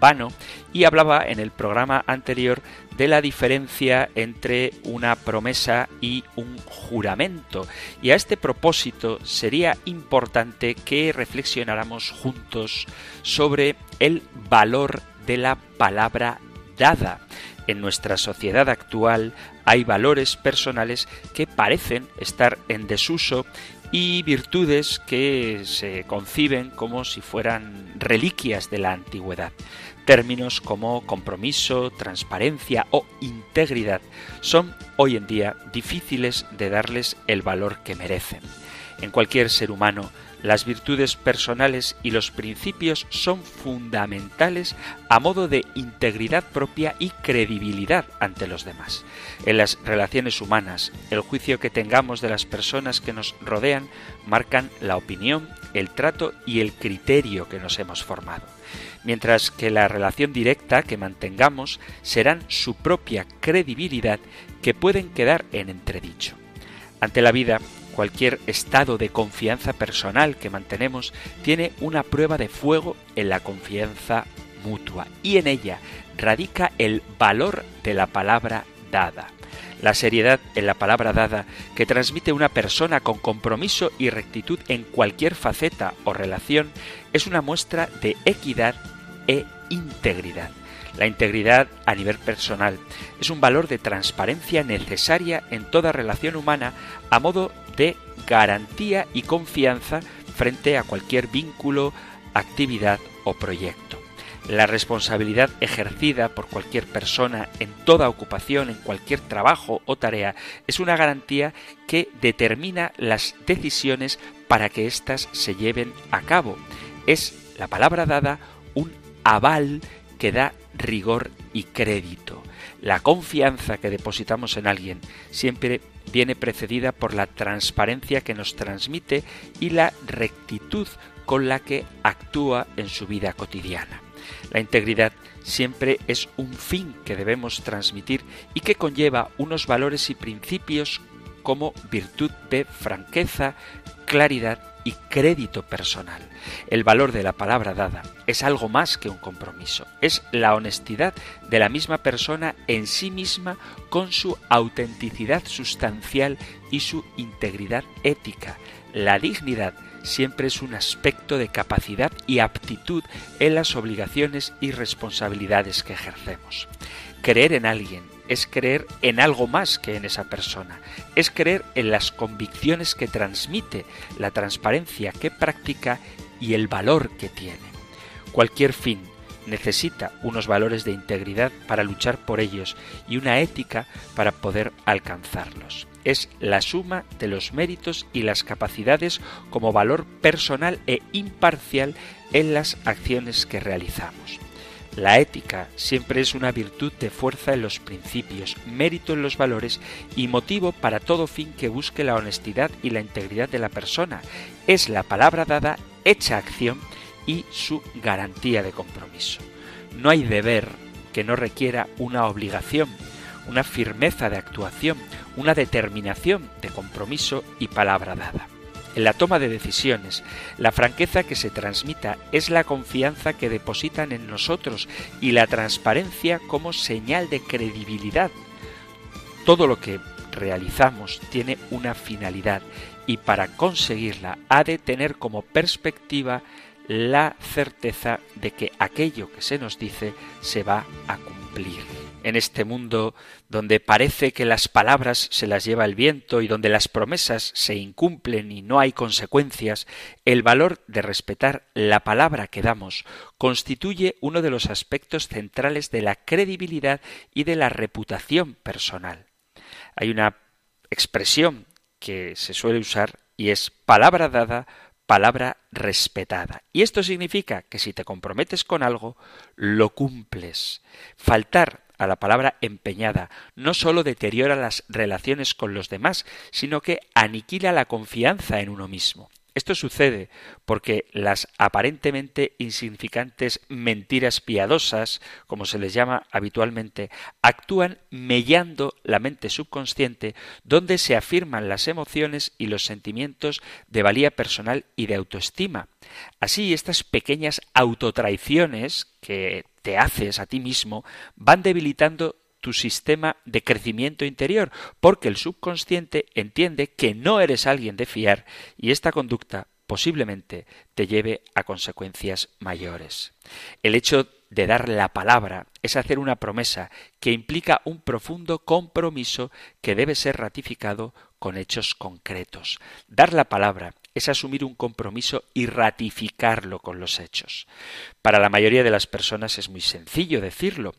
vano, y hablaba en el programa anterior de la diferencia entre una promesa y un juramento. Y a este propósito sería importante que reflexionáramos juntos sobre el valor de la palabra dada. En nuestra sociedad actual hay valores personales que parecen estar en desuso y virtudes que se conciben como si fueran reliquias de la antigüedad. Términos como compromiso, transparencia o integridad son hoy en día difíciles de darles el valor que merecen. En cualquier ser humano las virtudes personales y los principios son fundamentales a modo de integridad propia y credibilidad ante los demás. En las relaciones humanas, el juicio que tengamos de las personas que nos rodean marcan la opinión, el trato y el criterio que nos hemos formado mientras que la relación directa que mantengamos serán su propia credibilidad que pueden quedar en entredicho. Ante la vida, cualquier estado de confianza personal que mantenemos tiene una prueba de fuego en la confianza mutua y en ella radica el valor de la palabra dada. La seriedad en la palabra dada que transmite una persona con compromiso y rectitud en cualquier faceta o relación es una muestra de equidad e integridad. La integridad a nivel personal es un valor de transparencia necesaria en toda relación humana a modo de garantía y confianza frente a cualquier vínculo, actividad o proyecto. La responsabilidad ejercida por cualquier persona en toda ocupación, en cualquier trabajo o tarea, es una garantía que determina las decisiones para que éstas se lleven a cabo. Es la palabra dada un aval que da rigor y crédito. La confianza que depositamos en alguien siempre viene precedida por la transparencia que nos transmite y la rectitud con la que actúa en su vida cotidiana. La integridad siempre es un fin que debemos transmitir y que conlleva unos valores y principios como virtud de franqueza, claridad y crédito personal. El valor de la palabra dada es algo más que un compromiso, es la honestidad de la misma persona en sí misma con su autenticidad sustancial y su integridad ética. La dignidad siempre es un aspecto de capacidad y aptitud en las obligaciones y responsabilidades que ejercemos. Creer en alguien es creer en algo más que en esa persona, es creer en las convicciones que transmite, la transparencia que practica y el valor que tiene. Cualquier fin necesita unos valores de integridad para luchar por ellos y una ética para poder alcanzarlos. Es la suma de los méritos y las capacidades como valor personal e imparcial en las acciones que realizamos. La ética siempre es una virtud de fuerza en los principios, mérito en los valores y motivo para todo fin que busque la honestidad y la integridad de la persona. Es la palabra dada hecha acción y su garantía de compromiso. No hay deber que no requiera una obligación, una firmeza de actuación, una determinación de compromiso y palabra dada. En la toma de decisiones, la franqueza que se transmita es la confianza que depositan en nosotros y la transparencia como señal de credibilidad. Todo lo que realizamos tiene una finalidad y para conseguirla ha de tener como perspectiva la certeza de que aquello que se nos dice se va a cumplir. En este mundo donde parece que las palabras se las lleva el viento y donde las promesas se incumplen y no hay consecuencias, el valor de respetar la palabra que damos constituye uno de los aspectos centrales de la credibilidad y de la reputación personal. Hay una expresión que se suele usar y es palabra dada, palabra respetada. Y esto significa que si te comprometes con algo, lo cumples. Faltar a la palabra empeñada no sólo deteriora las relaciones con los demás, sino que aniquila la confianza en uno mismo. Esto sucede porque las aparentemente insignificantes mentiras piadosas, como se les llama habitualmente, actúan mellando la mente subconsciente donde se afirman las emociones y los sentimientos de valía personal y de autoestima. Así, estas pequeñas autotraiciones que te haces a ti mismo van debilitando tu sistema de crecimiento interior, porque el subconsciente entiende que no eres alguien de fiar y esta conducta posiblemente te lleve a consecuencias mayores. El hecho de dar la palabra es hacer una promesa que implica un profundo compromiso que debe ser ratificado con hechos concretos. Dar la palabra es asumir un compromiso y ratificarlo con los hechos. Para la mayoría de las personas es muy sencillo decirlo,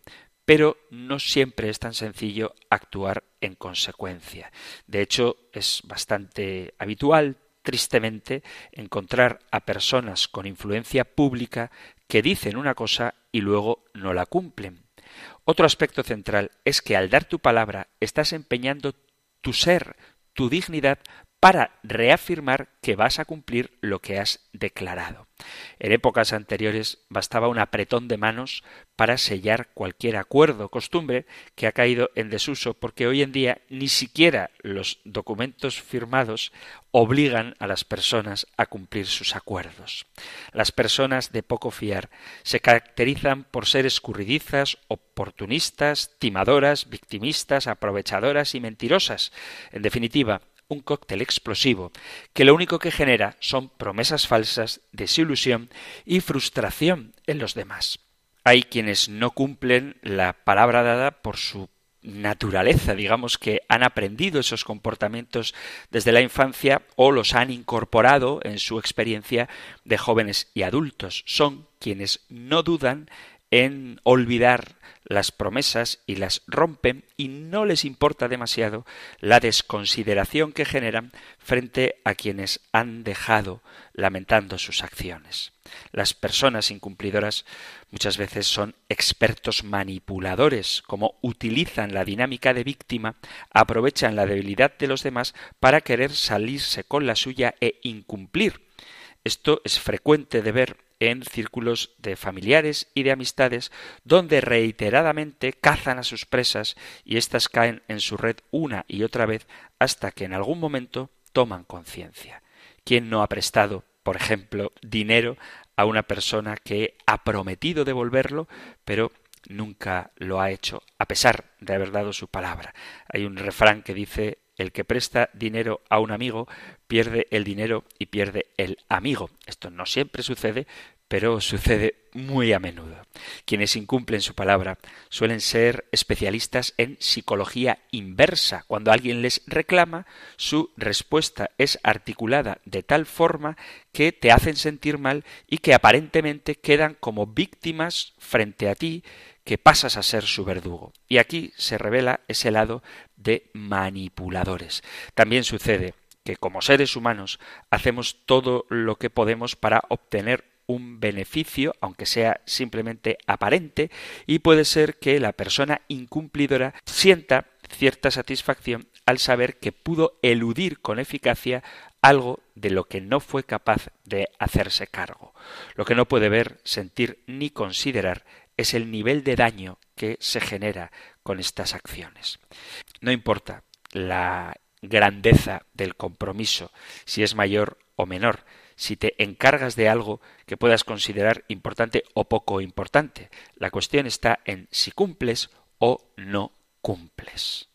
pero no siempre es tan sencillo actuar en consecuencia. De hecho, es bastante habitual, tristemente, encontrar a personas con influencia pública que dicen una cosa y luego no la cumplen. Otro aspecto central es que al dar tu palabra estás empeñando tu ser, tu dignidad para reafirmar que vas a cumplir lo que has declarado. En épocas anteriores bastaba un apretón de manos para sellar cualquier acuerdo, costumbre que ha caído en desuso porque hoy en día ni siquiera los documentos firmados obligan a las personas a cumplir sus acuerdos. Las personas de poco fiar se caracterizan por ser escurridizas, oportunistas, timadoras, victimistas, aprovechadoras y mentirosas. En definitiva, un cóctel explosivo que lo único que genera son promesas falsas, desilusión y frustración en los demás. Hay quienes no cumplen la palabra dada por su naturaleza, digamos que han aprendido esos comportamientos desde la infancia o los han incorporado en su experiencia de jóvenes y adultos. Son quienes no dudan en olvidar las promesas y las rompen y no les importa demasiado la desconsideración que generan frente a quienes han dejado lamentando sus acciones. Las personas incumplidoras muchas veces son expertos manipuladores, como utilizan la dinámica de víctima, aprovechan la debilidad de los demás para querer salirse con la suya e incumplir. Esto es frecuente de ver en círculos de familiares y de amistades donde reiteradamente cazan a sus presas y éstas caen en su red una y otra vez hasta que en algún momento toman conciencia. ¿Quién no ha prestado, por ejemplo, dinero a una persona que ha prometido devolverlo, pero nunca lo ha hecho, a pesar de haber dado su palabra? Hay un refrán que dice el que presta dinero a un amigo pierde el dinero y pierde el amigo. Esto no siempre sucede, pero sucede muy a menudo. Quienes incumplen su palabra suelen ser especialistas en psicología inversa. Cuando alguien les reclama, su respuesta es articulada de tal forma que te hacen sentir mal y que aparentemente quedan como víctimas frente a ti que pasas a ser su verdugo. Y aquí se revela ese lado de manipuladores. También sucede que como seres humanos hacemos todo lo que podemos para obtener un beneficio, aunque sea simplemente aparente, y puede ser que la persona incumplidora sienta cierta satisfacción al saber que pudo eludir con eficacia algo de lo que no fue capaz de hacerse cargo. Lo que no puede ver, sentir ni considerar es el nivel de daño que se genera con estas acciones. No importa la grandeza del compromiso, si es mayor o menor, si te encargas de algo que puedas considerar importante o poco importante. La cuestión está en si cumples o no cumples.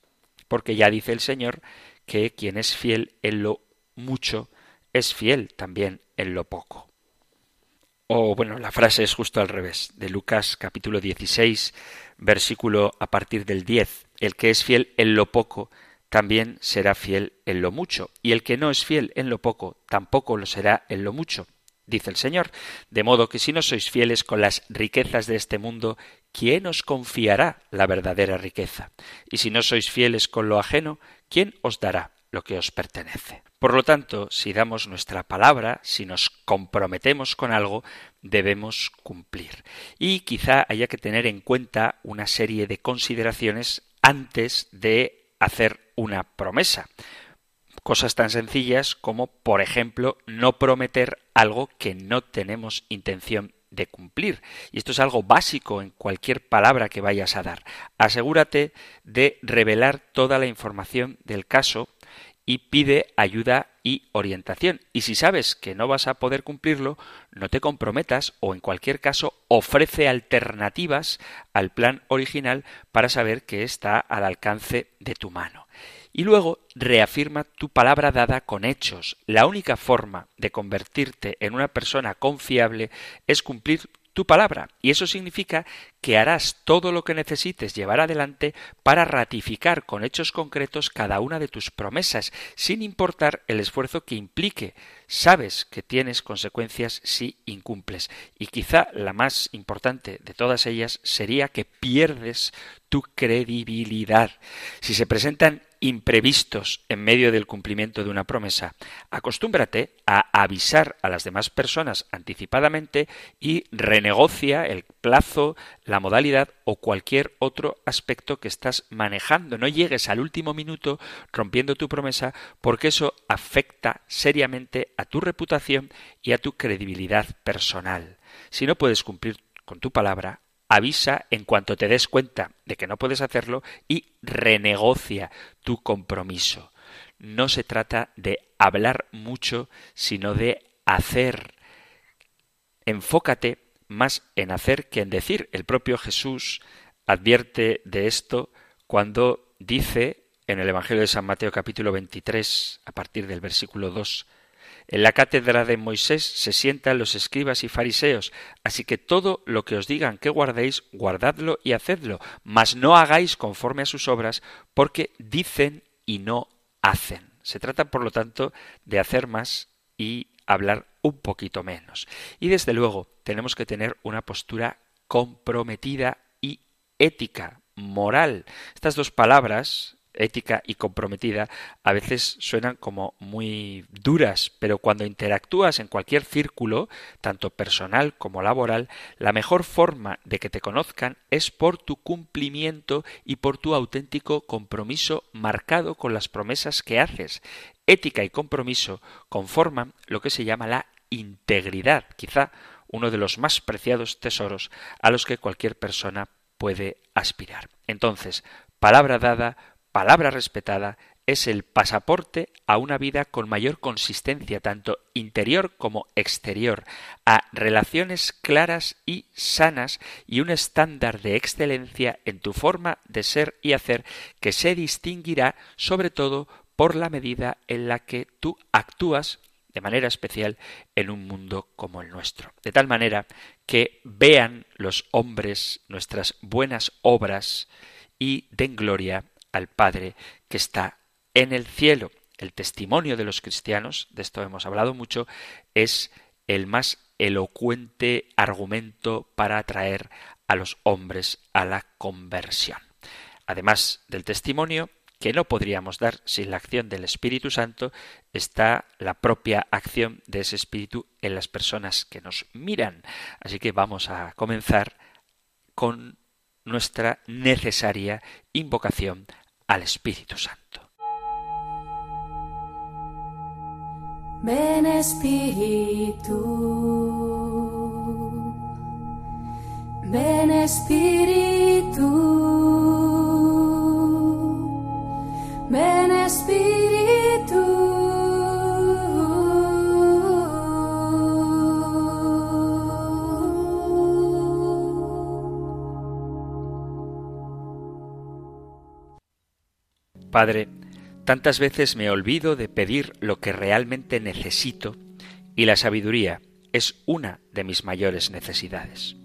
Porque ya dice el Señor que quien es fiel en lo mucho es fiel también en lo poco. O bueno, la frase es justo al revés, de Lucas capítulo 16, versículo a partir del 10. El que es fiel en lo poco, también será fiel en lo mucho, y el que no es fiel en lo poco, tampoco lo será en lo mucho, dice el Señor. De modo que si no sois fieles con las riquezas de este mundo, ¿quién os confiará la verdadera riqueza? Y si no sois fieles con lo ajeno, ¿quién os dará lo que os pertenece? Por lo tanto, si damos nuestra palabra, si nos comprometemos con algo, debemos cumplir. Y quizá haya que tener en cuenta una serie de consideraciones antes de hacer una promesa. Cosas tan sencillas como, por ejemplo, no prometer algo que no tenemos intención de cumplir. Y esto es algo básico en cualquier palabra que vayas a dar. Asegúrate de revelar toda la información del caso y pide ayuda y orientación. Y si sabes que no vas a poder cumplirlo, no te comprometas o en cualquier caso ofrece alternativas al plan original para saber que está al alcance de tu mano. Y luego reafirma tu palabra dada con hechos. La única forma de convertirte en una persona confiable es cumplir tu palabra. Y eso significa que harás todo lo que necesites llevar adelante para ratificar con hechos concretos cada una de tus promesas, sin importar el esfuerzo que implique. Sabes que tienes consecuencias si incumples. Y quizá la más importante de todas ellas sería que pierdes tu credibilidad. Si se presentan imprevistos en medio del cumplimiento de una promesa. Acostúmbrate a avisar a las demás personas anticipadamente y renegocia el plazo, la modalidad o cualquier otro aspecto que estás manejando. No llegues al último minuto rompiendo tu promesa porque eso afecta seriamente a tu reputación y a tu credibilidad personal. Si no puedes cumplir con tu palabra, avisa en cuanto te des cuenta de que no puedes hacerlo y renegocia tu compromiso. No se trata de hablar mucho, sino de hacer. Enfócate más en hacer que en decir. El propio Jesús advierte de esto cuando dice en el Evangelio de San Mateo capítulo 23, a partir del versículo 2, en la cátedra de Moisés se sientan los escribas y fariseos, así que todo lo que os digan que guardéis, guardadlo y hacedlo, mas no hagáis conforme a sus obras, porque dicen y no hacen. Se trata, por lo tanto, de hacer más y hablar un poquito menos. Y desde luego tenemos que tener una postura comprometida y ética, moral. Estas dos palabras, ética y comprometida a veces suenan como muy duras, pero cuando interactúas en cualquier círculo, tanto personal como laboral, la mejor forma de que te conozcan es por tu cumplimiento y por tu auténtico compromiso marcado con las promesas que haces. Ética y compromiso conforman lo que se llama la integridad, quizá uno de los más preciados tesoros a los que cualquier persona puede aspirar. Entonces, palabra dada, palabra respetada es el pasaporte a una vida con mayor consistencia, tanto interior como exterior, a relaciones claras y sanas y un estándar de excelencia en tu forma de ser y hacer que se distinguirá sobre todo por la medida en la que tú actúas de manera especial en un mundo como el nuestro. De tal manera que vean los hombres nuestras buenas obras y den gloria al Padre que está en el cielo. El testimonio de los cristianos, de esto hemos hablado mucho, es el más elocuente argumento para atraer a los hombres a la conversión. Además del testimonio, que no podríamos dar sin la acción del Espíritu Santo, está la propia acción de ese Espíritu en las personas que nos miran. Así que vamos a comenzar con nuestra necesaria invocación al Espíritu Santo. Ven Espíritu, ven Espíritu, ven Espíritu. Padre, tantas veces me olvido de pedir lo que realmente necesito y la sabiduría es una de mis mayores necesidades.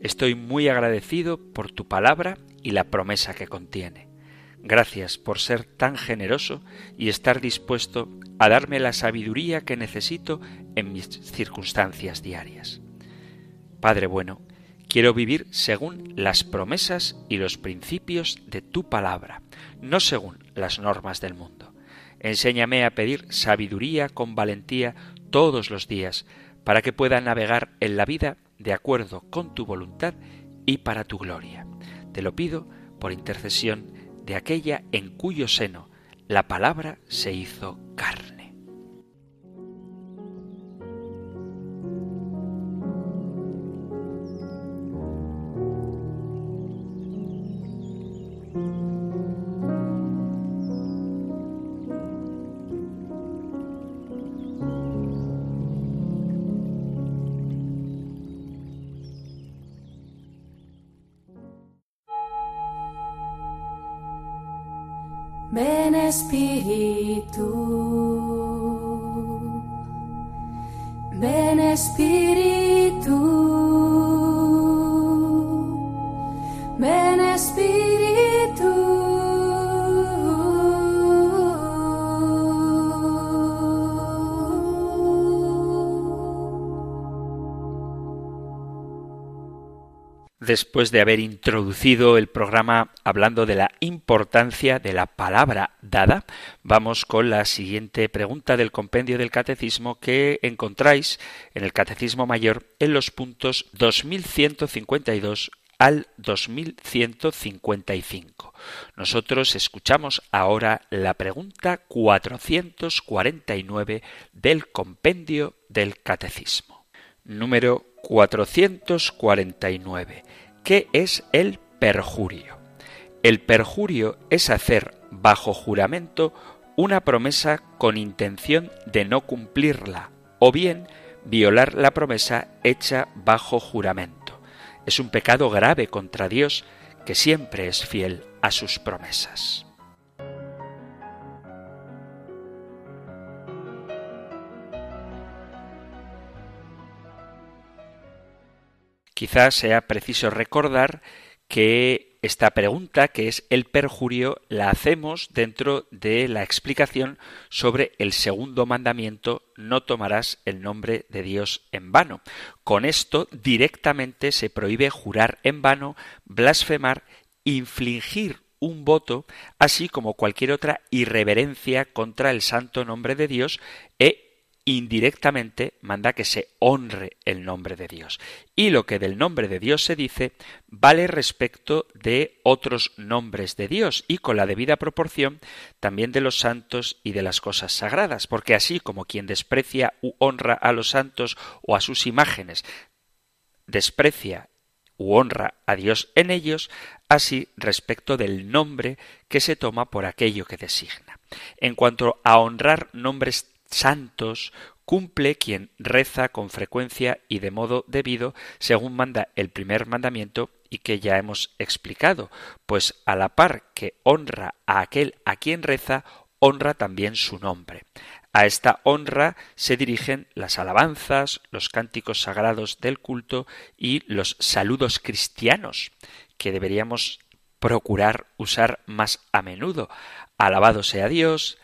Estoy muy agradecido por tu palabra y la promesa que contiene. Gracias por ser tan generoso y estar dispuesto a darme la sabiduría que necesito en mis circunstancias diarias. Padre bueno, quiero vivir según las promesas y los principios de tu palabra, no según las normas del mundo. Enséñame a pedir sabiduría con valentía todos los días, para que pueda navegar en la vida de acuerdo con tu voluntad y para tu gloria. Te lo pido por intercesión de aquella en cuyo seno la palabra se hizo carne. Ven Espíritu, después de haber introducido el programa hablando de la importancia de la palabra dada, vamos con la siguiente pregunta del compendio del catecismo que encontráis en el Catecismo Mayor en los puntos 2152 al 2155. Nosotros escuchamos ahora la pregunta 449 del compendio del catecismo. Número 449. ¿Qué es el perjurio? El perjurio es hacer bajo juramento una promesa con intención de no cumplirla o bien violar la promesa hecha bajo juramento. Es un pecado grave contra Dios que siempre es fiel a sus promesas. Quizás sea preciso recordar que esta pregunta, que es el perjurio, la hacemos dentro de la explicación sobre el segundo mandamiento, no tomarás el nombre de Dios en vano. Con esto directamente se prohíbe jurar en vano, blasfemar, infligir un voto, así como cualquier otra irreverencia contra el santo nombre de Dios e indirectamente manda que se honre el nombre de Dios. Y lo que del nombre de Dios se dice vale respecto de otros nombres de Dios y con la debida proporción también de los santos y de las cosas sagradas, porque así como quien desprecia u honra a los santos o a sus imágenes, desprecia u honra a Dios en ellos, así respecto del nombre que se toma por aquello que designa. En cuanto a honrar nombres santos cumple quien reza con frecuencia y de modo debido, según manda el primer mandamiento y que ya hemos explicado, pues a la par que honra a aquel a quien reza, honra también su nombre. A esta honra se dirigen las alabanzas, los cánticos sagrados del culto y los saludos cristianos, que deberíamos procurar usar más a menudo. Alabado sea Dios,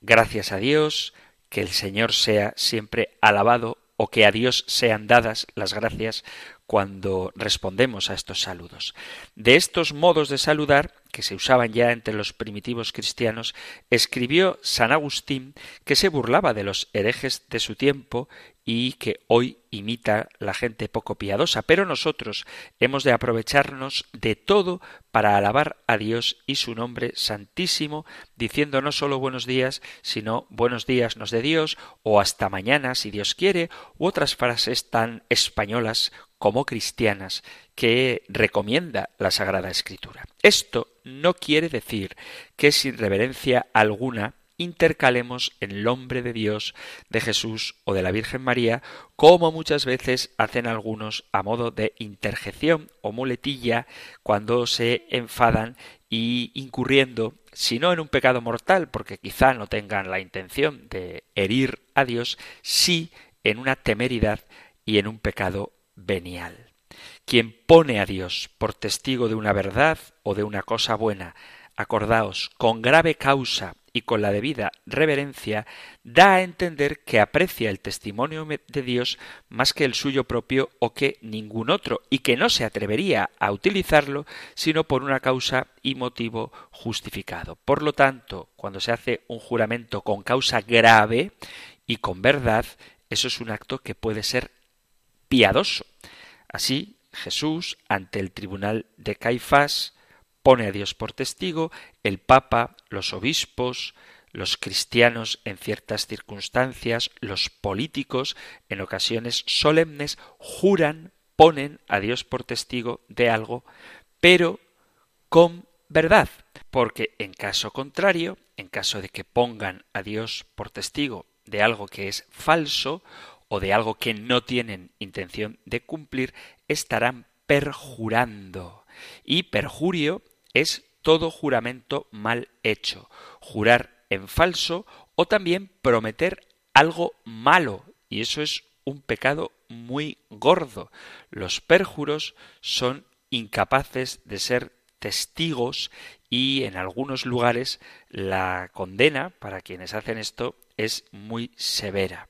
gracias a Dios, que el Señor sea siempre alabado o que a Dios sean dadas las gracias cuando respondemos a estos saludos. De estos modos de saludar, que se usaban ya entre los primitivos cristianos, escribió San Agustín que se burlaba de los herejes de su tiempo y que hoy imita la gente poco piadosa, pero nosotros hemos de aprovecharnos de todo para alabar a Dios y su nombre santísimo, diciendo no solo buenos días, sino buenos días nos de Dios, o hasta mañana si Dios quiere, u otras frases tan españolas como cristianas que recomienda la Sagrada Escritura. Esto no quiere decir que sin reverencia alguna intercalemos el nombre de Dios, de Jesús o de la Virgen María, como muchas veces hacen algunos a modo de interjección o muletilla cuando se enfadan y incurriendo, si no en un pecado mortal, porque quizá no tengan la intención de herir a Dios, sí en una temeridad y en un pecado venial. Quien pone a Dios por testigo de una verdad o de una cosa buena, acordaos, con grave causa y con la debida reverencia, da a entender que aprecia el testimonio de Dios más que el suyo propio o que ningún otro, y que no se atrevería a utilizarlo sino por una causa y motivo justificado. Por lo tanto, cuando se hace un juramento con causa grave y con verdad, eso es un acto que puede ser piadoso. Así, Jesús, ante el tribunal de Caifás, pone a Dios por testigo, el Papa, los obispos, los cristianos en ciertas circunstancias, los políticos, en ocasiones solemnes, juran, ponen a Dios por testigo de algo, pero con verdad, porque en caso contrario, en caso de que pongan a Dios por testigo de algo que es falso o de algo que no tienen intención de cumplir, estarán perjurando. Y perjurio es todo juramento mal hecho, jurar en falso o también prometer algo malo. Y eso es un pecado muy gordo. Los perjuros son incapaces de ser testigos y en algunos lugares la condena para quienes hacen esto es muy severa.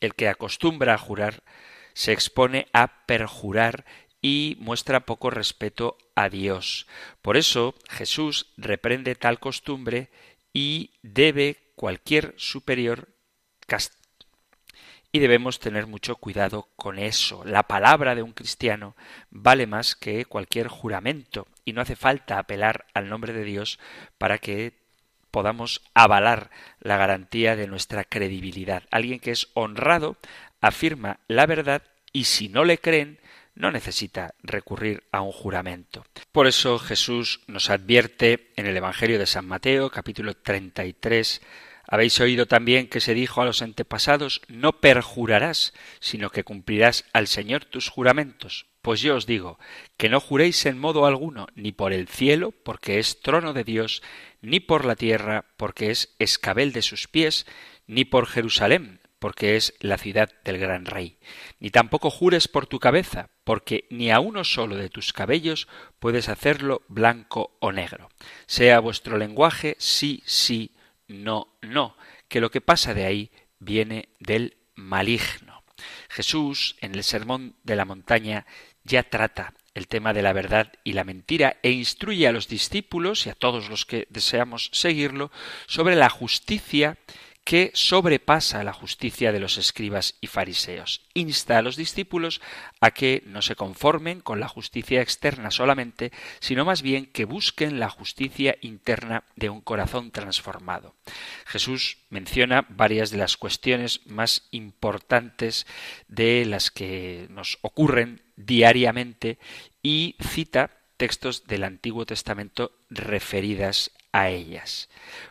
El que acostumbra a jurar se expone a perjurar y muestra poco respeto a Dios. Por eso Jesús reprende tal costumbre y debe cualquier superior castigar. Y debemos tener mucho cuidado con eso. La palabra de un cristiano vale más que cualquier juramento y no hace falta apelar al nombre de Dios para que podamos avalar la garantía de nuestra credibilidad. Alguien que es honrado afirma la verdad y si no le creen, no necesita recurrir a un juramento. Por eso Jesús nos advierte en el Evangelio de San Mateo, capítulo 33, Habéis oído también que se dijo a los antepasados, no perjurarás, sino que cumplirás al Señor tus juramentos. Pues yo os digo, que no juréis en modo alguno, ni por el cielo, porque es trono de Dios, ni por la tierra, porque es escabel de sus pies, ni por Jerusalén, porque es la ciudad del gran rey. Ni tampoco jures por tu cabeza, porque ni a uno solo de tus cabellos puedes hacerlo blanco o negro. Sea vuestro lenguaje sí, sí, no, no, que lo que pasa de ahí viene del maligno. Jesús, en el Sermón de la Montaña, ya trata el tema de la verdad y la mentira e instruye a los discípulos y a todos los que deseamos seguirlo sobre la justicia que sobrepasa la justicia de los escribas y fariseos. Insta a los discípulos a que no se conformen con la justicia externa solamente, sino más bien que busquen la justicia interna de un corazón transformado. Jesús menciona varias de las cuestiones más importantes de las que nos ocurren diariamente y cita textos del Antiguo Testamento referidas a ellas.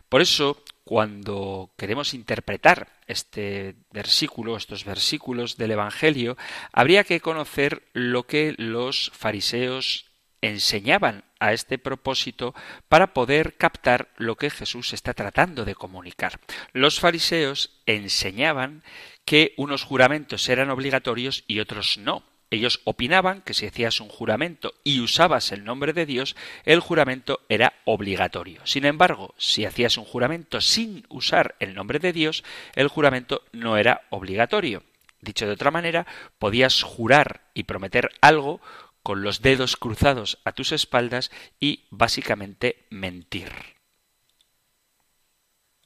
Por eso, cuando queremos interpretar este versículo, estos versículos del Evangelio, habría que conocer lo que los fariseos enseñaban a este propósito para poder captar lo que Jesús está tratando de comunicar. Los fariseos enseñaban que unos juramentos eran obligatorios y otros no. Ellos opinaban que si hacías un juramento y usabas el nombre de Dios, el juramento era obligatorio. Sin embargo, si hacías un juramento sin usar el nombre de Dios, el juramento no era obligatorio. Dicho de otra manera, podías jurar y prometer algo con los dedos cruzados a tus espaldas y básicamente mentir.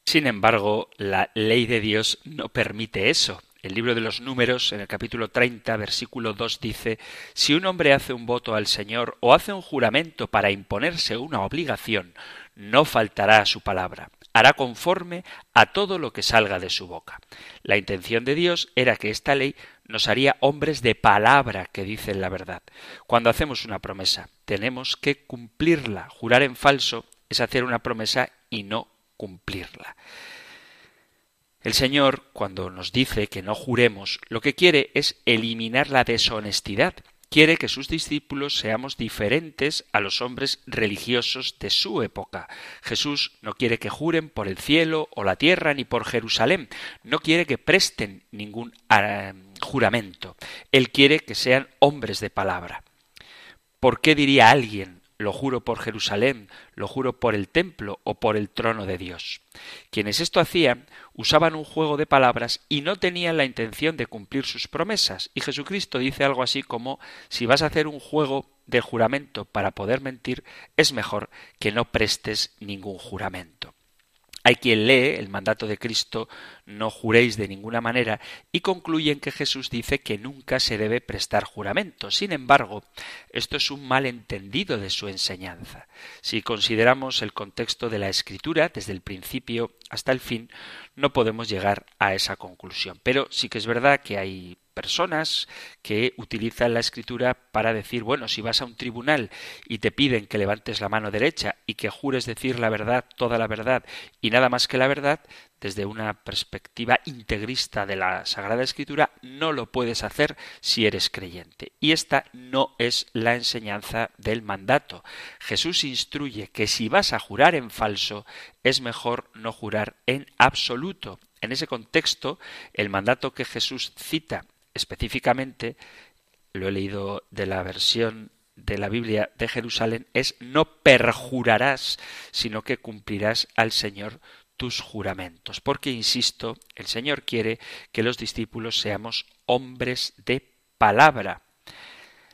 Sin embargo, la ley de Dios no permite eso. El libro de los números, en el capítulo 30, versículo 2, dice, Si un hombre hace un voto al Señor o hace un juramento para imponerse una obligación, no faltará a su palabra, hará conforme a todo lo que salga de su boca. La intención de Dios era que esta ley nos haría hombres de palabra que dicen la verdad. Cuando hacemos una promesa, tenemos que cumplirla. Jurar en falso es hacer una promesa y no cumplirla. El Señor, cuando nos dice que no juremos, lo que quiere es eliminar la deshonestidad. Quiere que sus discípulos seamos diferentes a los hombres religiosos de su época. Jesús no quiere que juren por el cielo o la tierra ni por Jerusalén. No quiere que presten ningún ah, juramento. Él quiere que sean hombres de palabra. ¿Por qué diría alguien lo juro por Jerusalén, lo juro por el templo o por el trono de Dios. Quienes esto hacían usaban un juego de palabras y no tenían la intención de cumplir sus promesas. Y Jesucristo dice algo así como si vas a hacer un juego de juramento para poder mentir, es mejor que no prestes ningún juramento. Hay quien lee el mandato de Cristo, no juréis de ninguna manera, y concluyen que Jesús dice que nunca se debe prestar juramento. Sin embargo, esto es un malentendido de su enseñanza. Si consideramos el contexto de la Escritura, desde el principio hasta el fin, no podemos llegar a esa conclusión. Pero sí que es verdad que hay personas que utilizan la escritura para decir, bueno, si vas a un tribunal y te piden que levantes la mano derecha y que jures decir la verdad, toda la verdad y nada más que la verdad, desde una perspectiva integrista de la Sagrada Escritura, no lo puedes hacer si eres creyente. Y esta no es la enseñanza del mandato. Jesús instruye que si vas a jurar en falso, es mejor no jurar en absoluto. En ese contexto, el mandato que Jesús cita específicamente, lo he leído de la versión de la Biblia de Jerusalén, es no perjurarás, sino que cumplirás al Señor tus juramentos. Porque, insisto, el Señor quiere que los discípulos seamos hombres de palabra.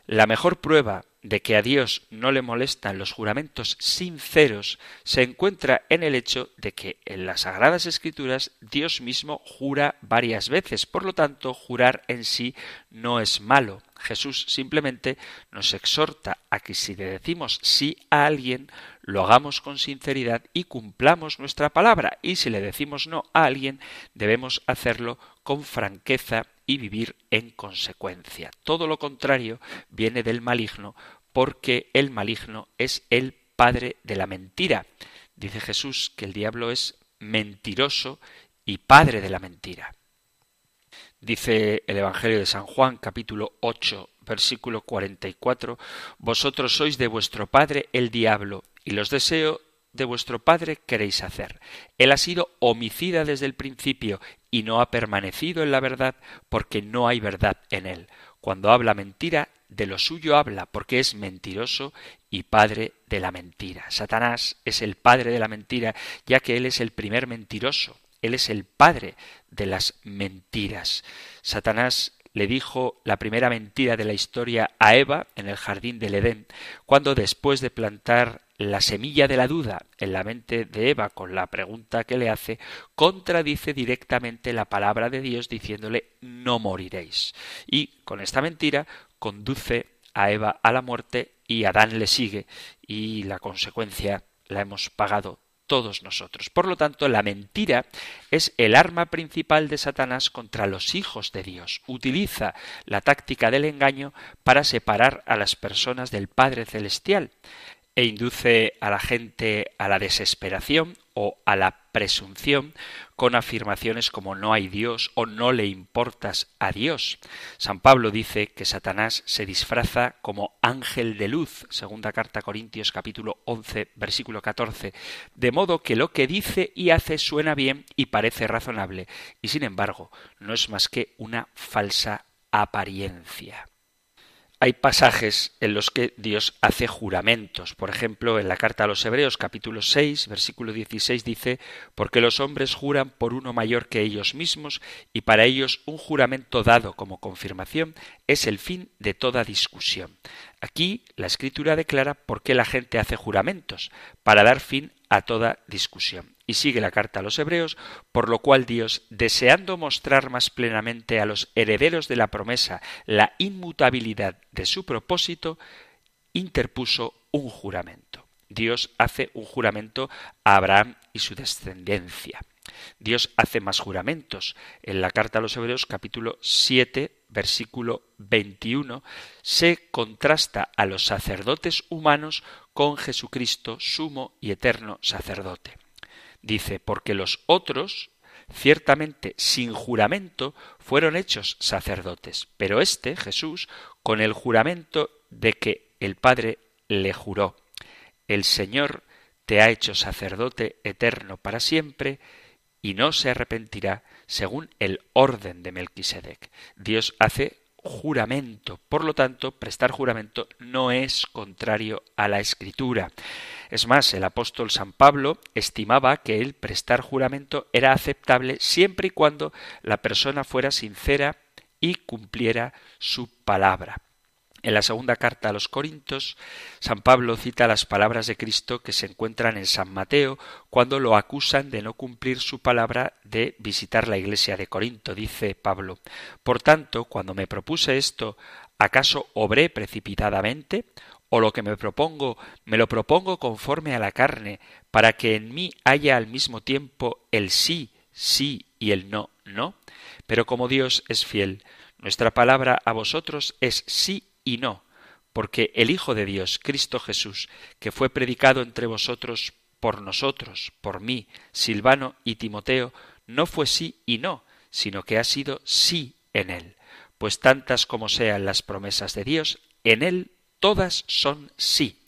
La mejor prueba de que a Dios no le molestan los juramentos sinceros se encuentra en el hecho de que en las Sagradas Escrituras Dios mismo jura varias veces. Por lo tanto, jurar en sí no es malo. Jesús simplemente nos exhorta a que si le decimos sí a alguien, lo hagamos con sinceridad y cumplamos nuestra palabra. Y si le decimos no a alguien, debemos hacerlo con franqueza y vivir en consecuencia. Todo lo contrario viene del maligno, porque el maligno es el padre de la mentira. Dice Jesús que el diablo es mentiroso y padre de la mentira. Dice el Evangelio de San Juan capítulo 8 versículo 44 Vosotros sois de vuestro padre el diablo y los deseo de vuestro padre queréis hacer. Él ha sido homicida desde el principio y no ha permanecido en la verdad porque no hay verdad en él. Cuando habla mentira, de lo suyo habla porque es mentiroso y padre de la mentira. Satanás es el padre de la mentira ya que él es el primer mentiroso. Él es el padre de las mentiras. Satanás le dijo la primera mentira de la historia a Eva en el jardín del Edén, cuando después de plantar la semilla de la duda en la mente de Eva con la pregunta que le hace, contradice directamente la palabra de Dios diciéndole no moriréis. Y con esta mentira conduce a Eva a la muerte y Adán le sigue y la consecuencia la hemos pagado todos nosotros. Por lo tanto, la mentira es el arma principal de Satanás contra los hijos de Dios. Utiliza la táctica del engaño para separar a las personas del Padre Celestial e induce a la gente a la desesperación o a la presunción con afirmaciones como no hay Dios o no le importas a Dios. San Pablo dice que Satanás se disfraza como ángel de luz, segunda carta a Corintios capítulo 11 versículo 14, de modo que lo que dice y hace suena bien y parece razonable, y sin embargo no es más que una falsa apariencia. Hay pasajes en los que Dios hace juramentos. Por ejemplo, en la carta a los Hebreos capítulo 6, versículo 16 dice, porque los hombres juran por uno mayor que ellos mismos y para ellos un juramento dado como confirmación es el fin de toda discusión. Aquí la escritura declara por qué la gente hace juramentos, para dar fin a toda discusión. Y sigue la carta a los hebreos, por lo cual Dios, deseando mostrar más plenamente a los herederos de la promesa la inmutabilidad de su propósito, interpuso un juramento. Dios hace un juramento a Abraham y su descendencia. Dios hace más juramentos. En la carta a los Hebreos capítulo 7 versículo 21 se contrasta a los sacerdotes humanos con Jesucristo sumo y eterno sacerdote. Dice, porque los otros, ciertamente sin juramento, fueron hechos sacerdotes, pero éste, Jesús, con el juramento de que el Padre le juró, el Señor te ha hecho sacerdote eterno para siempre, y no se arrepentirá según el orden de Melquisedec. Dios hace juramento. Por lo tanto, prestar juramento no es contrario a la escritura. Es más, el apóstol San Pablo estimaba que el prestar juramento era aceptable siempre y cuando la persona fuera sincera y cumpliera su palabra. En la segunda carta a los Corintios, San Pablo cita las palabras de Cristo que se encuentran en San Mateo cuando lo acusan de no cumplir su palabra de visitar la iglesia de Corinto, dice Pablo. Por tanto, cuando me propuse esto, ¿acaso obré precipitadamente? ¿O lo que me propongo, me lo propongo conforme a la carne, para que en mí haya al mismo tiempo el sí, sí y el no, no? Pero como Dios es fiel, nuestra palabra a vosotros es sí y no, porque el Hijo de Dios, Cristo Jesús, que fue predicado entre vosotros por nosotros, por mí, Silvano y Timoteo, no fue sí y no, sino que ha sido sí en él. Pues tantas como sean las promesas de Dios, en él todas son sí.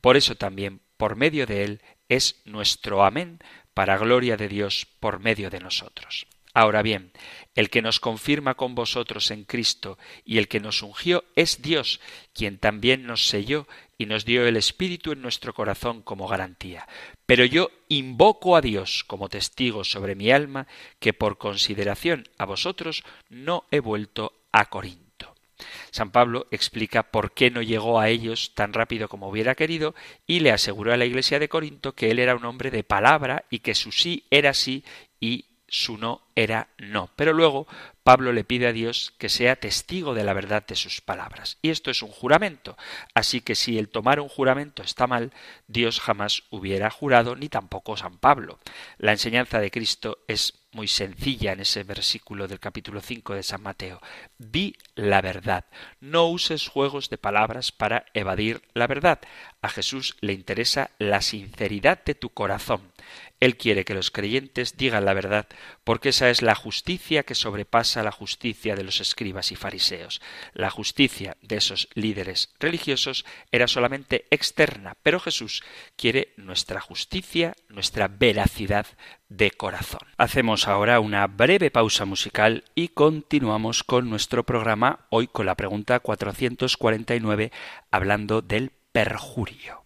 Por eso también, por medio de él, es nuestro amén para gloria de Dios por medio de nosotros. Ahora bien, el que nos confirma con vosotros en Cristo y el que nos ungió es Dios, quien también nos selló y nos dio el Espíritu en nuestro corazón como garantía. Pero yo invoco a Dios como testigo sobre mi alma, que por consideración a vosotros no he vuelto a Corinto. San Pablo explica por qué no llegó a ellos tan rápido como hubiera querido y le aseguró a la iglesia de Corinto que él era un hombre de palabra y que su sí era sí y su no era no. Pero luego Pablo le pide a Dios que sea testigo de la verdad de sus palabras. Y esto es un juramento. Así que si el tomar un juramento está mal, Dios jamás hubiera jurado, ni tampoco San Pablo. La enseñanza de Cristo es muy sencilla en ese versículo del capítulo 5 de San Mateo. Di la verdad. No uses juegos de palabras para evadir la verdad. A Jesús le interesa la sinceridad de tu corazón. Él quiere que los creyentes digan la verdad, porque esa es la justicia que sobrepasa la justicia de los escribas y fariseos. La justicia de esos líderes religiosos era solamente externa, pero Jesús quiere nuestra justicia, nuestra veracidad de corazón. Hacemos ahora una breve pausa musical y continuamos con nuestro programa hoy con la pregunta 449 hablando del perjurio.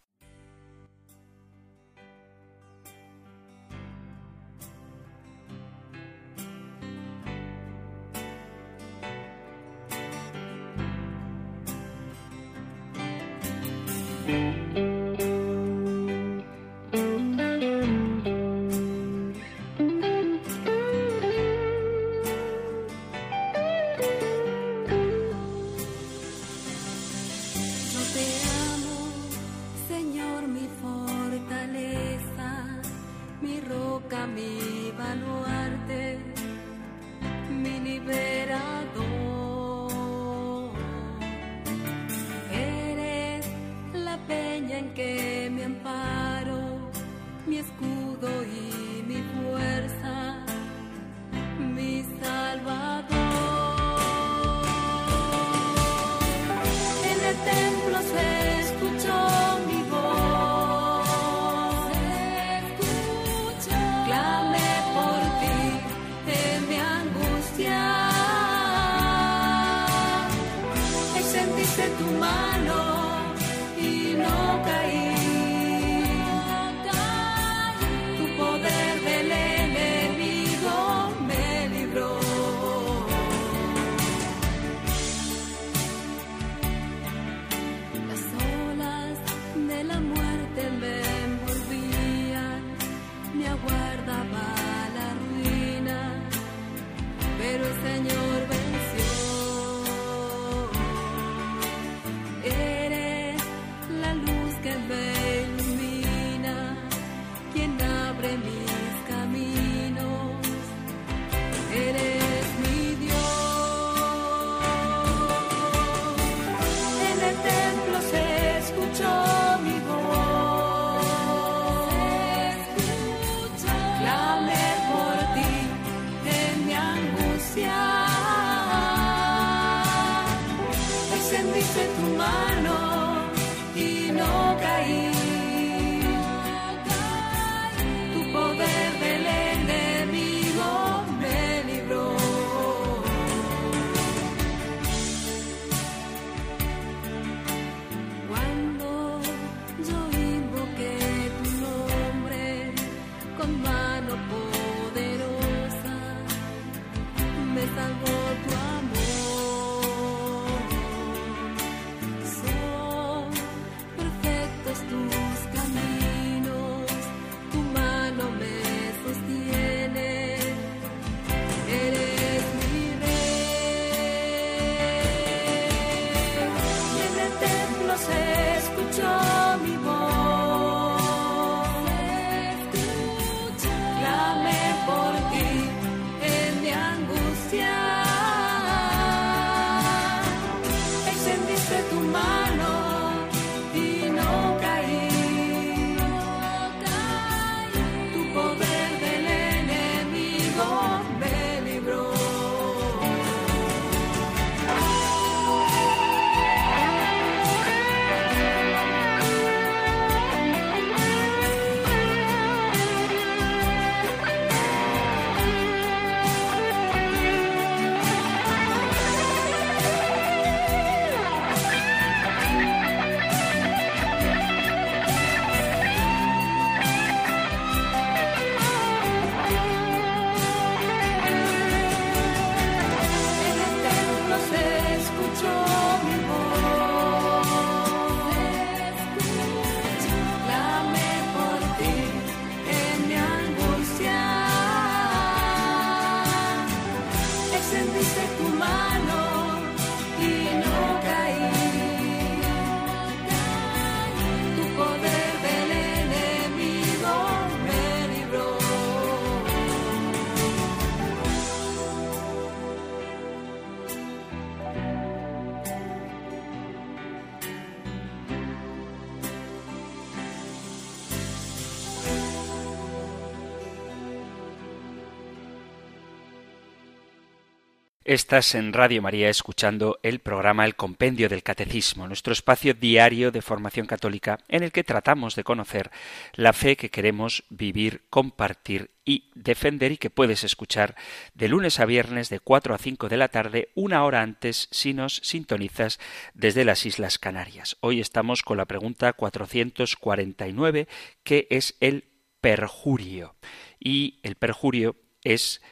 Estás en Radio María escuchando el programa El Compendio del Catecismo, nuestro espacio diario de formación católica en el que tratamos de conocer la fe que queremos vivir, compartir y defender y que puedes escuchar de lunes a viernes de 4 a 5 de la tarde, una hora antes si nos sintonizas desde las Islas Canarias. Hoy estamos con la pregunta 449 que es el perjurio. Y el perjurio es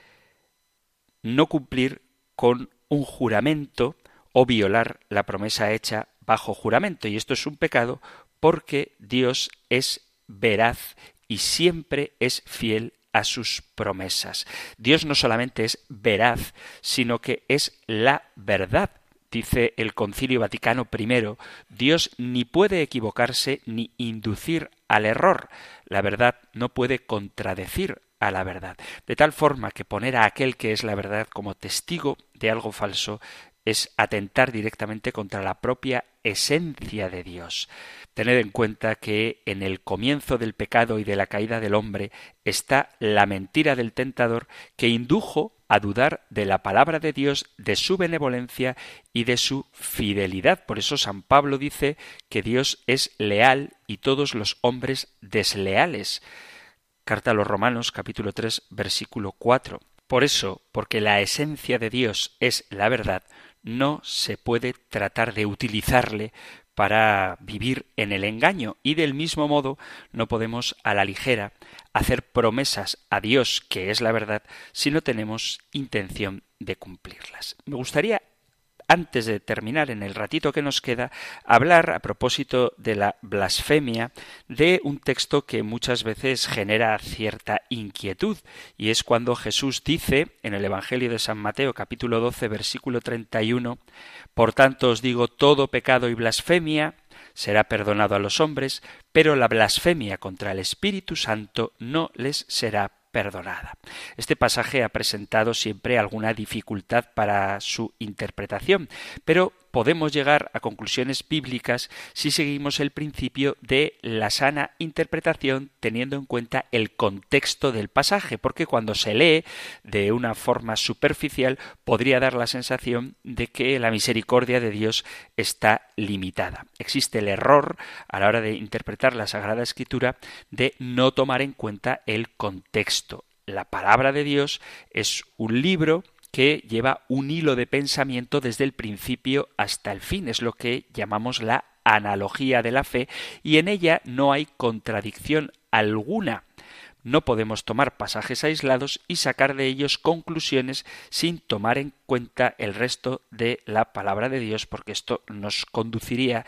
no cumplir con un juramento o violar la promesa hecha bajo juramento. Y esto es un pecado porque Dios es veraz y siempre es fiel a sus promesas. Dios no solamente es veraz, sino que es la verdad. Dice el Concilio Vaticano I, Dios ni puede equivocarse ni inducir al error. La verdad no puede contradecir a la verdad. De tal forma que poner a aquel que es la verdad como testigo de algo falso es atentar directamente contra la propia esencia de Dios. Tened en cuenta que en el comienzo del pecado y de la caída del hombre está la mentira del tentador que indujo a dudar de la palabra de Dios, de su benevolencia y de su fidelidad. Por eso San Pablo dice que Dios es leal y todos los hombres desleales. Carta a los Romanos capítulo 3 versículo 4. Por eso, porque la esencia de Dios es la verdad, no se puede tratar de utilizarle para vivir en el engaño y del mismo modo no podemos a la ligera hacer promesas a Dios, que es la verdad, si no tenemos intención de cumplirlas. Me gustaría antes de terminar en el ratito que nos queda, hablar a propósito de la blasfemia de un texto que muchas veces genera cierta inquietud, y es cuando Jesús dice en el Evangelio de San Mateo capítulo 12 versículo 31, Por tanto os digo, todo pecado y blasfemia será perdonado a los hombres, pero la blasfemia contra el Espíritu Santo no les será perdonada. Este pasaje ha presentado siempre alguna dificultad para su interpretación, pero podemos llegar a conclusiones bíblicas si seguimos el principio de la sana interpretación teniendo en cuenta el contexto del pasaje, porque cuando se lee de una forma superficial podría dar la sensación de que la misericordia de Dios está limitada. Existe el error a la hora de interpretar la Sagrada Escritura de no tomar en cuenta el contexto. La palabra de Dios es un libro que lleva un hilo de pensamiento desde el principio hasta el fin. Es lo que llamamos la analogía de la fe y en ella no hay contradicción alguna. No podemos tomar pasajes aislados y sacar de ellos conclusiones sin tomar en cuenta el resto de la palabra de Dios, porque esto nos conduciría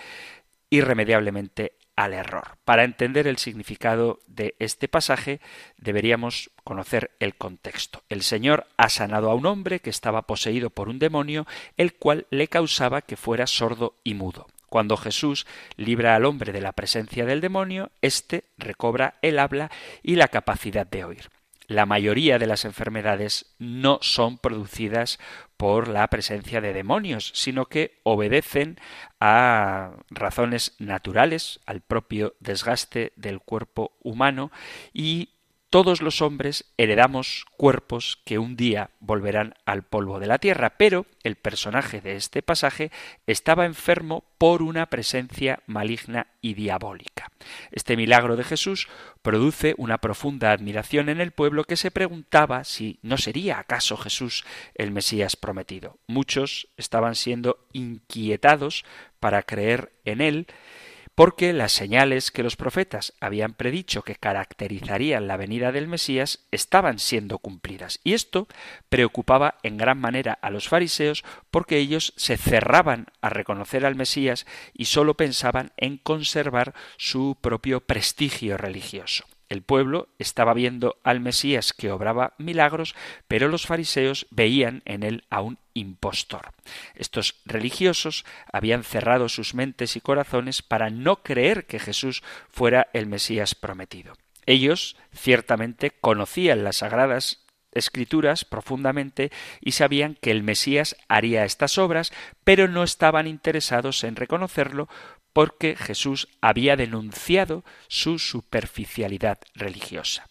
irremediablemente al error. Para entender el significado de este pasaje deberíamos conocer el contexto. El Señor ha sanado a un hombre que estaba poseído por un demonio, el cual le causaba que fuera sordo y mudo. Cuando Jesús libra al hombre de la presencia del demonio, éste recobra el habla y la capacidad de oír la mayoría de las enfermedades no son producidas por la presencia de demonios, sino que obedecen a razones naturales, al propio desgaste del cuerpo humano y todos los hombres heredamos cuerpos que un día volverán al polvo de la tierra, pero el personaje de este pasaje estaba enfermo por una presencia maligna y diabólica. Este milagro de Jesús produce una profunda admiración en el pueblo que se preguntaba si no sería acaso Jesús el Mesías prometido. Muchos estaban siendo inquietados para creer en él, porque las señales que los profetas habían predicho que caracterizarían la venida del Mesías estaban siendo cumplidas. Y esto preocupaba en gran manera a los fariseos porque ellos se cerraban a reconocer al Mesías y sólo pensaban en conservar su propio prestigio religioso. El pueblo estaba viendo al Mesías que obraba milagros, pero los fariseos veían en él a un impostor. Estos religiosos habían cerrado sus mentes y corazones para no creer que Jesús fuera el Mesías prometido. Ellos ciertamente conocían las sagradas escrituras profundamente y sabían que el Mesías haría estas obras, pero no estaban interesados en reconocerlo porque Jesús había denunciado su superficialidad religiosa.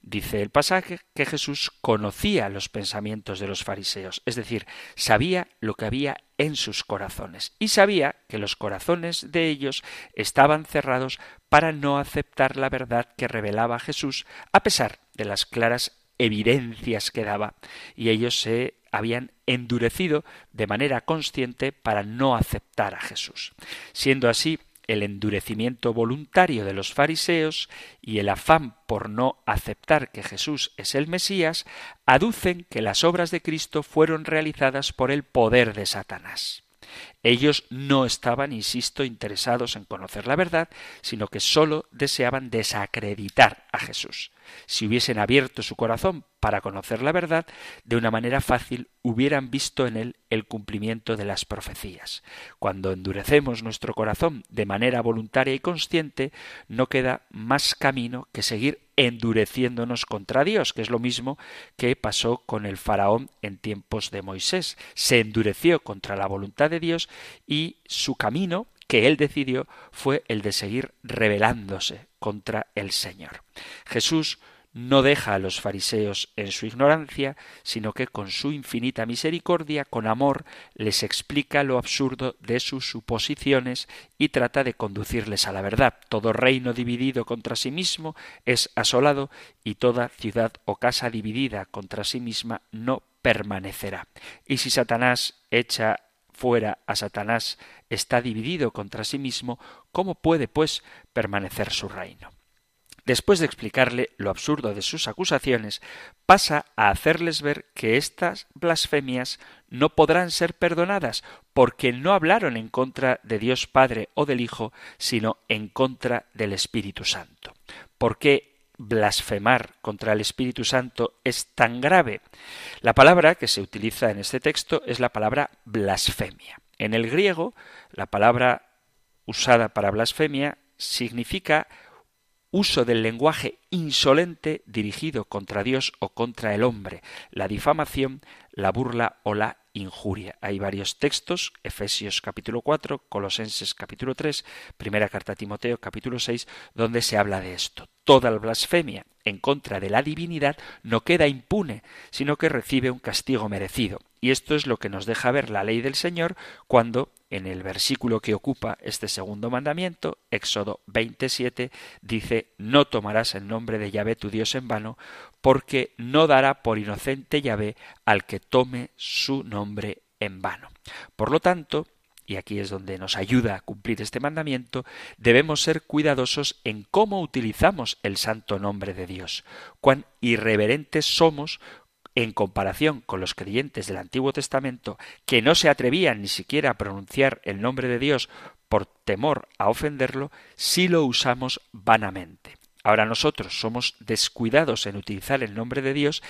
Dice el pasaje que Jesús conocía los pensamientos de los fariseos, es decir, sabía lo que había en sus corazones y sabía que los corazones de ellos estaban cerrados para no aceptar la verdad que revelaba Jesús a pesar de las claras evidencias que daba y ellos se habían endurecido de manera consciente para no aceptar a Jesús. Siendo así, el endurecimiento voluntario de los fariseos y el afán por no aceptar que Jesús es el Mesías aducen que las obras de Cristo fueron realizadas por el poder de Satanás. Ellos no estaban, insisto, interesados en conocer la verdad, sino que sólo deseaban desacreditar a Jesús. Si hubiesen abierto su corazón para conocer la verdad, de una manera fácil hubieran visto en él el cumplimiento de las profecías. Cuando endurecemos nuestro corazón de manera voluntaria y consciente, no queda más camino que seguir endureciéndonos contra Dios, que es lo mismo que pasó con el faraón en tiempos de Moisés. Se endureció contra la voluntad de Dios y su camino que él decidió fue el de seguir rebelándose contra el Señor. Jesús no deja a los fariseos en su ignorancia, sino que con su infinita misericordia, con amor, les explica lo absurdo de sus suposiciones y trata de conducirles a la verdad. Todo reino dividido contra sí mismo es asolado y toda ciudad o casa dividida contra sí misma no permanecerá. Y si Satanás echa fuera a Satanás está dividido contra sí mismo, ¿cómo puede, pues, permanecer su reino? Después de explicarle lo absurdo de sus acusaciones, pasa a hacerles ver que estas blasfemias no podrán ser perdonadas, porque no hablaron en contra de Dios Padre o del Hijo, sino en contra del Espíritu Santo. ¿Por qué blasfemar contra el Espíritu Santo es tan grave? La palabra que se utiliza en este texto es la palabra blasfemia. En el griego, la palabra usada para blasfemia significa uso del lenguaje insolente dirigido contra Dios o contra el hombre, la difamación, la burla o la injuria. Hay varios textos, Efesios capítulo 4, Colosenses capítulo 3, Primera carta a Timoteo capítulo 6, donde se habla de esto. Toda la blasfemia en contra de la divinidad no queda impune, sino que recibe un castigo merecido. Y esto es lo que nos deja ver la ley del Señor cuando en el versículo que ocupa este segundo mandamiento, Éxodo 27, dice, no tomarás el nombre de Yahvé tu Dios en vano, porque no dará por inocente Yahvé al que tome su nombre en vano. Por lo tanto, y aquí es donde nos ayuda a cumplir este mandamiento, debemos ser cuidadosos en cómo utilizamos el santo nombre de Dios, cuán irreverentes somos en comparación con los creyentes del Antiguo Testamento que no se atrevían ni siquiera a pronunciar el nombre de Dios por temor a ofenderlo, si lo usamos vanamente. Ahora nosotros somos descuidados en utilizar el nombre de Dios,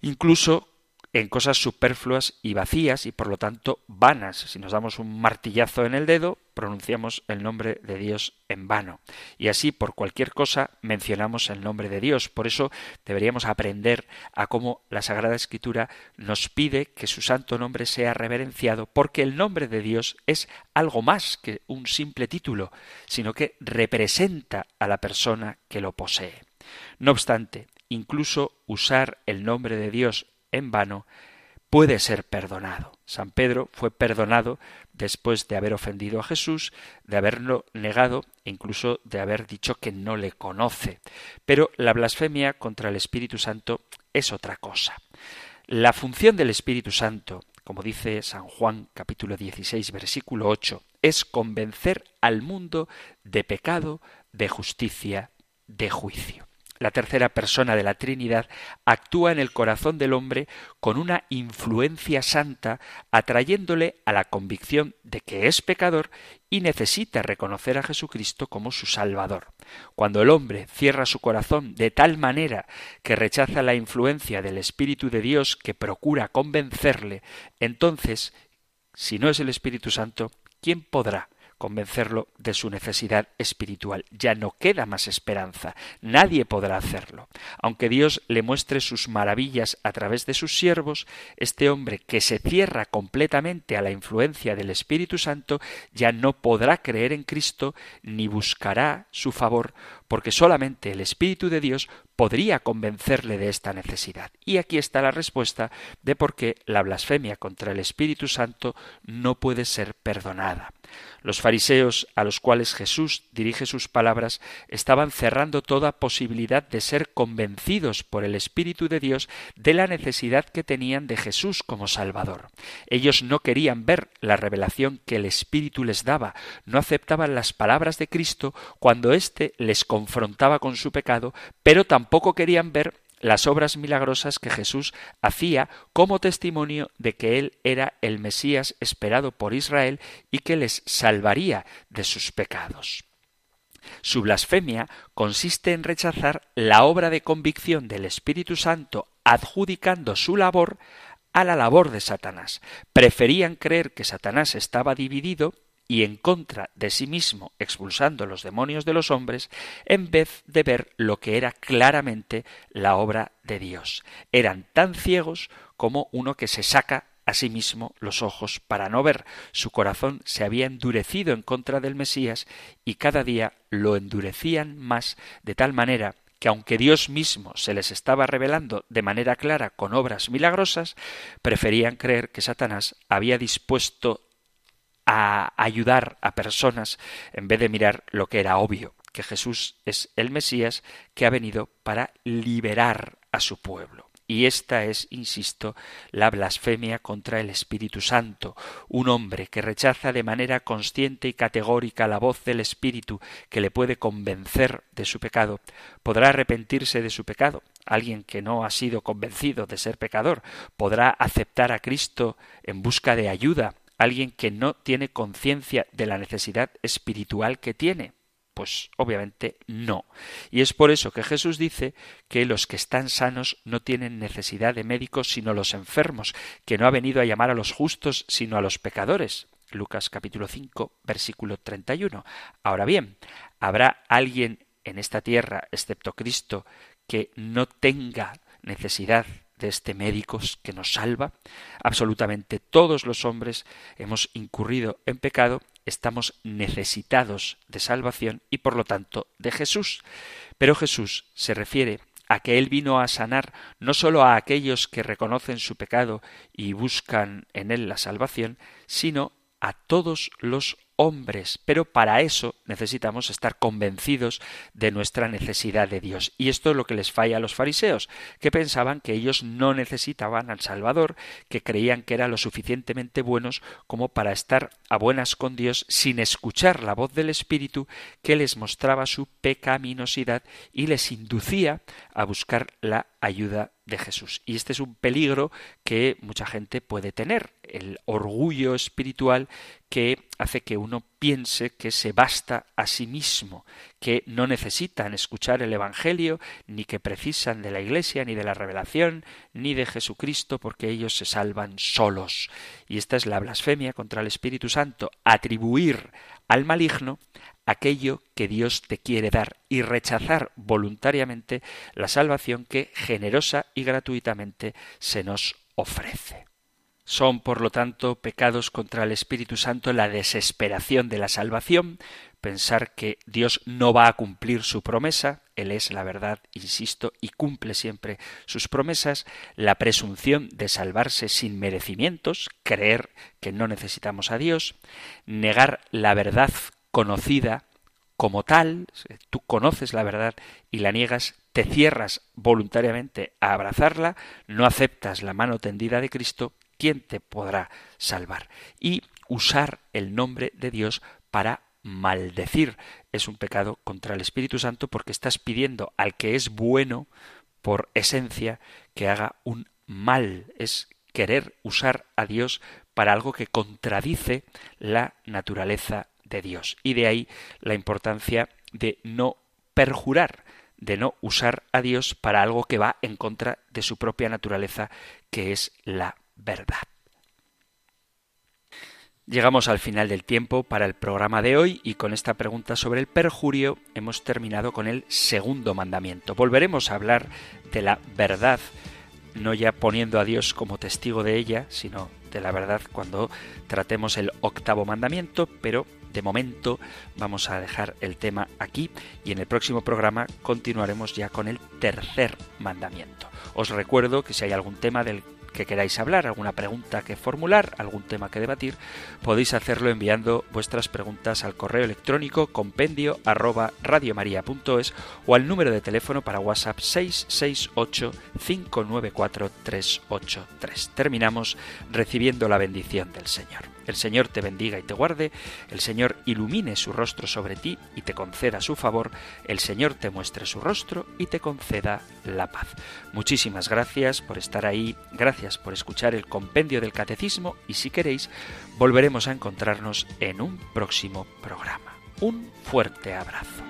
incluso en cosas superfluas y vacías y por lo tanto vanas. Si nos damos un martillazo en el dedo, pronunciamos el nombre de Dios en vano. Y así por cualquier cosa mencionamos el nombre de Dios. Por eso deberíamos aprender a cómo la Sagrada Escritura nos pide que su santo nombre sea reverenciado, porque el nombre de Dios es algo más que un simple título, sino que representa a la persona que lo posee. No obstante, incluso usar el nombre de Dios en vano, puede ser perdonado. San Pedro fue perdonado después de haber ofendido a Jesús, de haberlo negado incluso de haber dicho que no le conoce. Pero la blasfemia contra el Espíritu Santo es otra cosa. La función del Espíritu Santo, como dice San Juan capítulo 16 versículo 8, es convencer al mundo de pecado, de justicia, de juicio la tercera persona de la Trinidad, actúa en el corazón del hombre con una influencia santa, atrayéndole a la convicción de que es pecador y necesita reconocer a Jesucristo como su Salvador. Cuando el hombre cierra su corazón de tal manera que rechaza la influencia del Espíritu de Dios que procura convencerle, entonces, si no es el Espíritu Santo, ¿quién podrá convencerlo de su necesidad espiritual. Ya no queda más esperanza. Nadie podrá hacerlo. Aunque Dios le muestre sus maravillas a través de sus siervos, este hombre que se cierra completamente a la influencia del Espíritu Santo ya no podrá creer en Cristo ni buscará su favor porque solamente el Espíritu de Dios podría convencerle de esta necesidad. Y aquí está la respuesta de por qué la blasfemia contra el Espíritu Santo no puede ser perdonada. Los fariseos a los cuales Jesús dirige sus palabras estaban cerrando toda posibilidad de ser convencidos por el Espíritu de Dios de la necesidad que tenían de Jesús como Salvador. Ellos no querían ver la revelación que el Espíritu les daba, no aceptaban las palabras de Cristo cuando éste les confrontaba con su pecado, pero tampoco querían ver las obras milagrosas que Jesús hacía como testimonio de que Él era el Mesías esperado por Israel y que les salvaría de sus pecados. Su blasfemia consiste en rechazar la obra de convicción del Espíritu Santo adjudicando su labor a la labor de Satanás. Preferían creer que Satanás estaba dividido y en contra de sí mismo expulsando los demonios de los hombres, en vez de ver lo que era claramente la obra de Dios. Eran tan ciegos como uno que se saca a sí mismo los ojos para no ver. Su corazón se había endurecido en contra del Mesías y cada día lo endurecían más de tal manera que aunque Dios mismo se les estaba revelando de manera clara con obras milagrosas, preferían creer que Satanás había dispuesto a ayudar a personas en vez de mirar lo que era obvio, que Jesús es el Mesías que ha venido para liberar a su pueblo. Y esta es, insisto, la blasfemia contra el Espíritu Santo. Un hombre que rechaza de manera consciente y categórica la voz del Espíritu que le puede convencer de su pecado, podrá arrepentirse de su pecado. Alguien que no ha sido convencido de ser pecador podrá aceptar a Cristo en busca de ayuda alguien que no tiene conciencia de la necesidad espiritual que tiene? Pues obviamente no. Y es por eso que Jesús dice que los que están sanos no tienen necesidad de médicos sino los enfermos, que no ha venido a llamar a los justos sino a los pecadores. Lucas capítulo 5 versículo 31. Ahora bien, ¿habrá alguien en esta tierra, excepto Cristo, que no tenga necesidad de este médico que nos salva. Absolutamente todos los hombres hemos incurrido en pecado, estamos necesitados de salvación y por lo tanto de Jesús. Pero Jesús se refiere a que Él vino a sanar no sólo a aquellos que reconocen su pecado y buscan en Él la salvación, sino a todos los hombres, pero para eso necesitamos estar convencidos de nuestra necesidad de Dios. Y esto es lo que les falla a los fariseos, que pensaban que ellos no necesitaban al Salvador, que creían que eran lo suficientemente buenos como para estar a buenas con Dios sin escuchar la voz del Espíritu que les mostraba su pecaminosidad y les inducía a buscar la ayuda Jesús. Y este es un peligro que mucha gente puede tener, el orgullo espiritual que hace que uno piense que se basta a sí mismo, que no necesitan escuchar el Evangelio, ni que precisan de la Iglesia, ni de la revelación, ni de Jesucristo, porque ellos se salvan solos. Y esta es la blasfemia contra el Espíritu Santo, atribuir al maligno aquello que Dios te quiere dar y rechazar voluntariamente la salvación que generosa y gratuitamente se nos ofrece. Son, por lo tanto, pecados contra el Espíritu Santo la desesperación de la salvación, pensar que Dios no va a cumplir su promesa, Él es la verdad, insisto, y cumple siempre sus promesas, la presunción de salvarse sin merecimientos, creer que no necesitamos a Dios, negar la verdad conocida como tal, tú conoces la verdad y la niegas, te cierras voluntariamente a abrazarla, no aceptas la mano tendida de Cristo, ¿quién te podrá salvar? Y usar el nombre de Dios para maldecir es un pecado contra el Espíritu Santo porque estás pidiendo al que es bueno por esencia que haga un mal. Es querer usar a Dios para algo que contradice la naturaleza de Dios. Y de ahí la importancia de no perjurar, de no usar a Dios para algo que va en contra de su propia naturaleza, que es la verdad. Llegamos al final del tiempo para el programa de hoy y con esta pregunta sobre el perjurio hemos terminado con el segundo mandamiento. Volveremos a hablar de la verdad, no ya poniendo a Dios como testigo de ella, sino de la verdad cuando tratemos el octavo mandamiento, pero De momento vamos a dejar el tema aquí y en el próximo programa continuaremos ya con el tercer mandamiento. Os recuerdo que si hay algún tema del que queráis hablar, alguna pregunta que formular, algún tema que debatir, podéis hacerlo enviando vuestras preguntas al correo electrónico compendio arroba radiomaria.es o al número de teléfono para WhatsApp 668 594 383. Terminamos recibiendo la bendición del Señor. El Señor te bendiga y te guarde, el Señor ilumine su rostro sobre ti y te conceda su favor, el Señor te muestre su rostro y te conceda la paz. Muchísimas gracias por estar ahí, gracias por escuchar el compendio del catecismo y si queréis, volveremos a encontrarnos en un próximo programa. Un fuerte abrazo.